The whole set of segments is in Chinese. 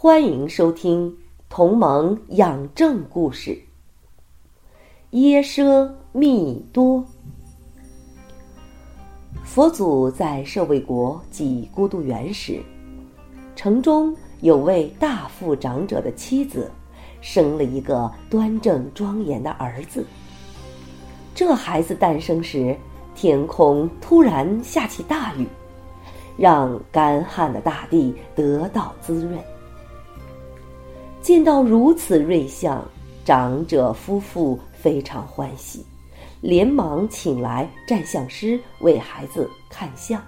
欢迎收听《同盟养正故事》。耶奢密多，佛祖在舍卫国即孤独园时，城中有位大富长者的妻子，生了一个端正庄严的儿子。这孩子诞生时，天空突然下起大雨，让干旱的大地得到滋润。见到如此瑞相，长者夫妇非常欢喜，连忙请来占相师为孩子看相。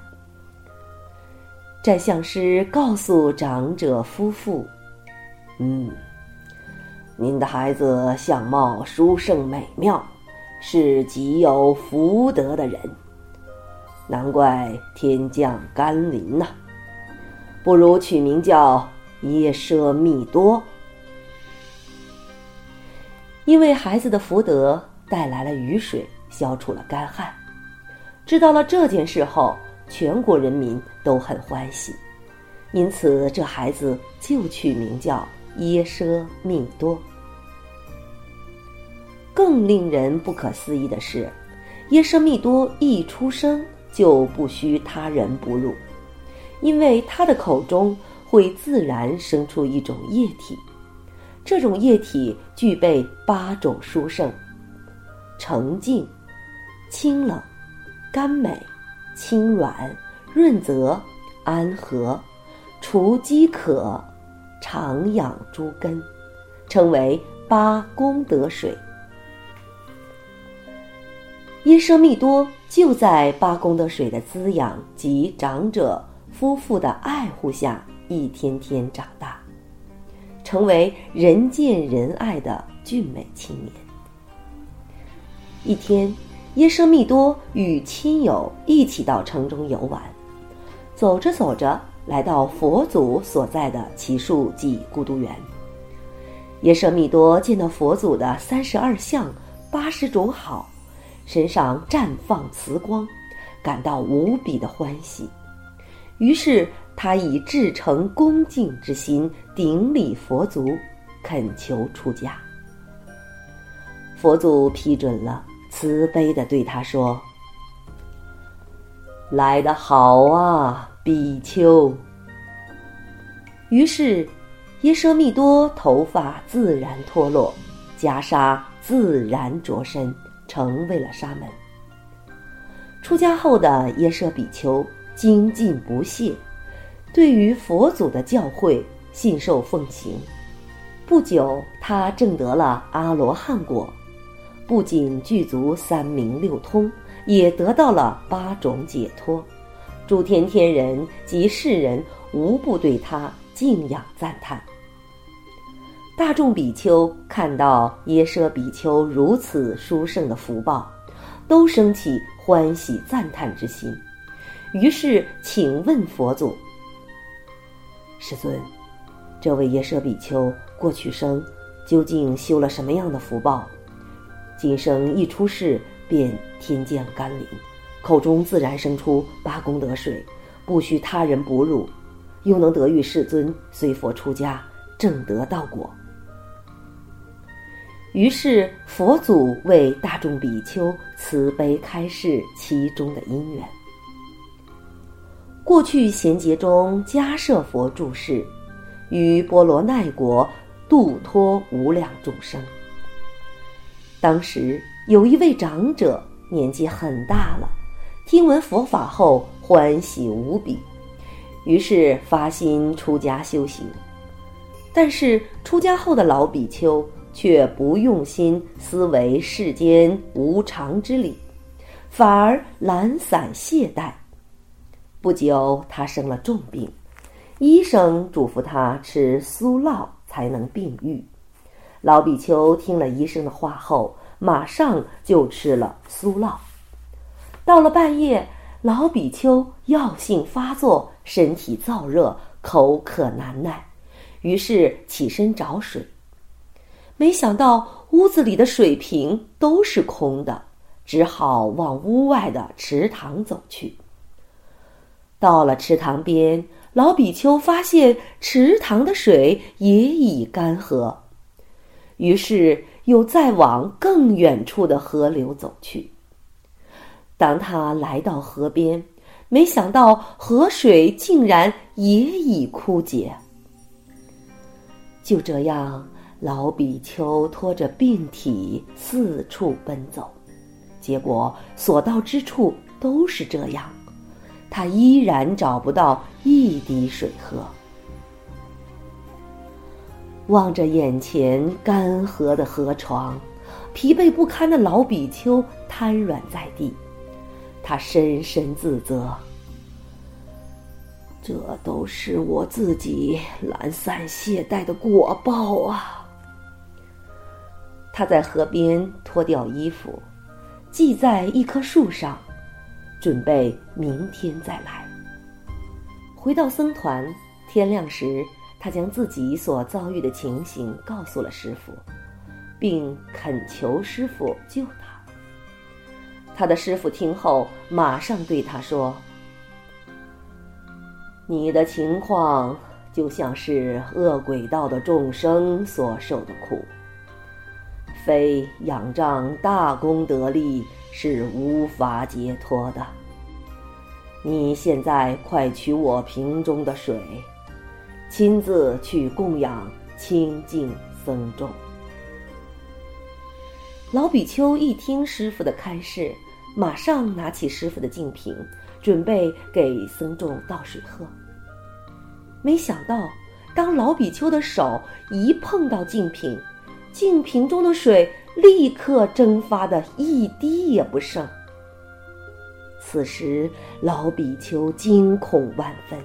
占相师告诉长者夫妇：“嗯，您的孩子相貌殊胜美妙，是极有福德的人，难怪天降甘霖呐！不如取名叫耶舍密多。”因为孩子的福德带来了雨水，消除了干旱。知道了这件事后，全国人民都很欢喜，因此这孩子就取名叫耶奢密多。更令人不可思议的是，耶舍密多一出生就不需他人哺乳，因为他的口中会自然生出一种液体。这种液体具备八种殊胜：澄净、清冷、甘美、轻软、润泽、安和、除饥渴、长养诸根，称为八功德水。耶奢密多就在八功德水的滋养及长者夫妇的爱护下，一天天长大。成为人见人爱的俊美青年。一天，耶舍密多与亲友一起到城中游玩，走着走着，来到佛祖所在的奇树即孤独园。耶舍密多见到佛祖的三十二相、八十种好，身上绽放慈光，感到无比的欢喜，于是。他以至诚恭敬之心顶礼佛祖，恳求出家。佛祖批准了，慈悲的对他说：“来得好啊，比丘。”于是，耶舍密多头发自然脱落，袈裟自然着身，成为了沙门。出家后的耶舍比丘精进不懈。对于佛祖的教诲信受奉行，不久他证得了阿罗汉果，不仅具足三明六通，也得到了八种解脱。诸天天人及世人无不对他敬仰赞叹。大众比丘看到耶舍比丘如此殊胜的福报，都升起欢喜赞叹之心，于是请问佛祖。师尊，这位耶舍比丘过去生究竟修了什么样的福报？今生一出世便天降甘霖，口中自然生出八功德水，不需他人哺乳，又能得遇世尊随佛出家，正得道果。于是佛祖为大众比丘慈悲开示其中的因缘。过去贤劫中，迦舍佛住世，于波罗奈国度脱无量众生。当时有一位长者，年纪很大了，听闻佛法后欢喜无比，于是发心出家修行。但是出家后的老比丘却不用心思维世间无常之理，反而懒散懈怠。不久，他生了重病，医生嘱咐他吃酥酪才能病愈。老比丘听了医生的话后，马上就吃了酥酪。到了半夜，老比丘药性发作，身体燥热，口渴难耐，于是起身找水。没想到屋子里的水瓶都是空的，只好往屋外的池塘走去。到了池塘边，老比丘发现池塘的水也已干涸，于是又再往更远处的河流走去。当他来到河边，没想到河水竟然也已枯竭。就这样，老比丘拖着病体四处奔走，结果所到之处都是这样，他依然找不到一滴水喝。望着眼前干涸的河床，疲惫不堪的老比丘瘫软在地。他深深自责，这都是我自己懒散懈怠的果报啊！他在河边脱掉衣服，系在一棵树上，准备明天再来。回到僧团，天亮时，他将自己所遭遇的情形告诉了师傅，并恳求师傅救他。他的师傅听后，马上对他说：“你的情况就像是恶鬼道的众生所受的苦，非仰仗大功德力是无法解脱的。你现在快取我瓶中的水，亲自去供养清净僧众。”老比丘一听师傅的开示。马上拿起师傅的净瓶，准备给僧众倒水喝。没想到，当老比丘的手一碰到净瓶，净瓶中的水立刻蒸发的一滴也不剩。此时，老比丘惊恐万分，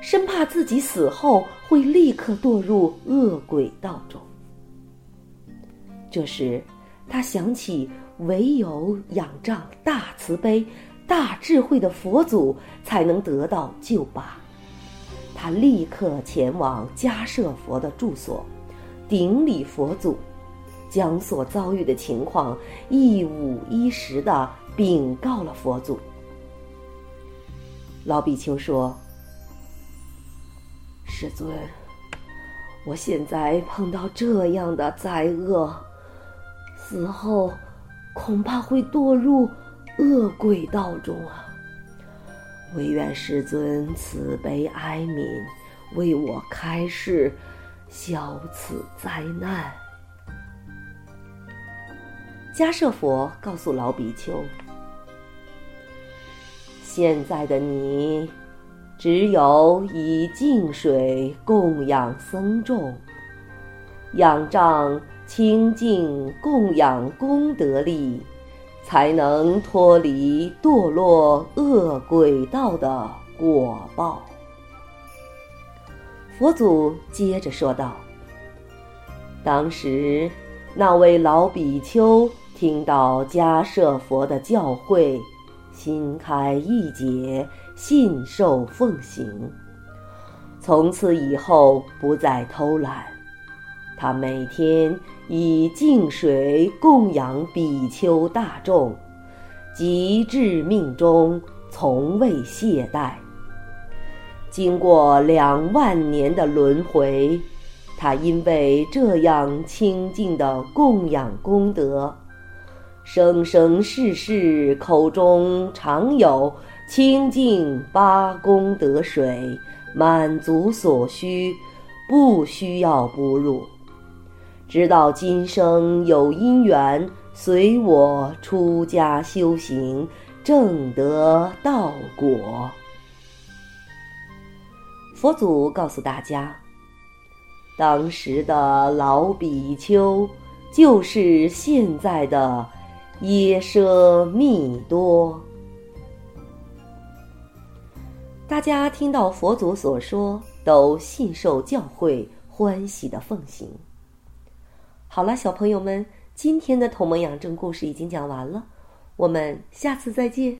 生怕自己死后会立刻堕入恶鬼道中。这时，他想起。唯有仰仗大慈悲、大智慧的佛祖，才能得到救拔。他立刻前往迦舍佛的住所，顶礼佛祖，将所遭遇的情况一五一十的禀告了佛祖。老比丘说：“师尊，我现在碰到这样的灾厄，死后……”恐怕会堕入恶鬼道中啊！唯愿师尊慈悲哀悯，为我开示，消此灾难。迦舍佛告诉老比丘：“现在的你，只有以净水供养僧众，仰仗。”清净供养功德力，才能脱离堕落恶鬼道的果报。佛祖接着说道：“当时那位老比丘听到迦舍佛的教诲，心开意解，信受奉行，从此以后不再偷懒。”他每天以净水供养比丘大众，及至命中从未懈怠。经过两万年的轮回，他因为这样清净的供养功德，生生世世口中常有清净八功德水，满足所需，不需要哺乳。直到今生有因缘，随我出家修行，正得道果。佛祖告诉大家，当时的老比丘就是现在的耶舍密多。大家听到佛祖所说，都信受教诲，欢喜的奉行。好了，小朋友们，今天的《同盟养正》故事已经讲完了，我们下次再见。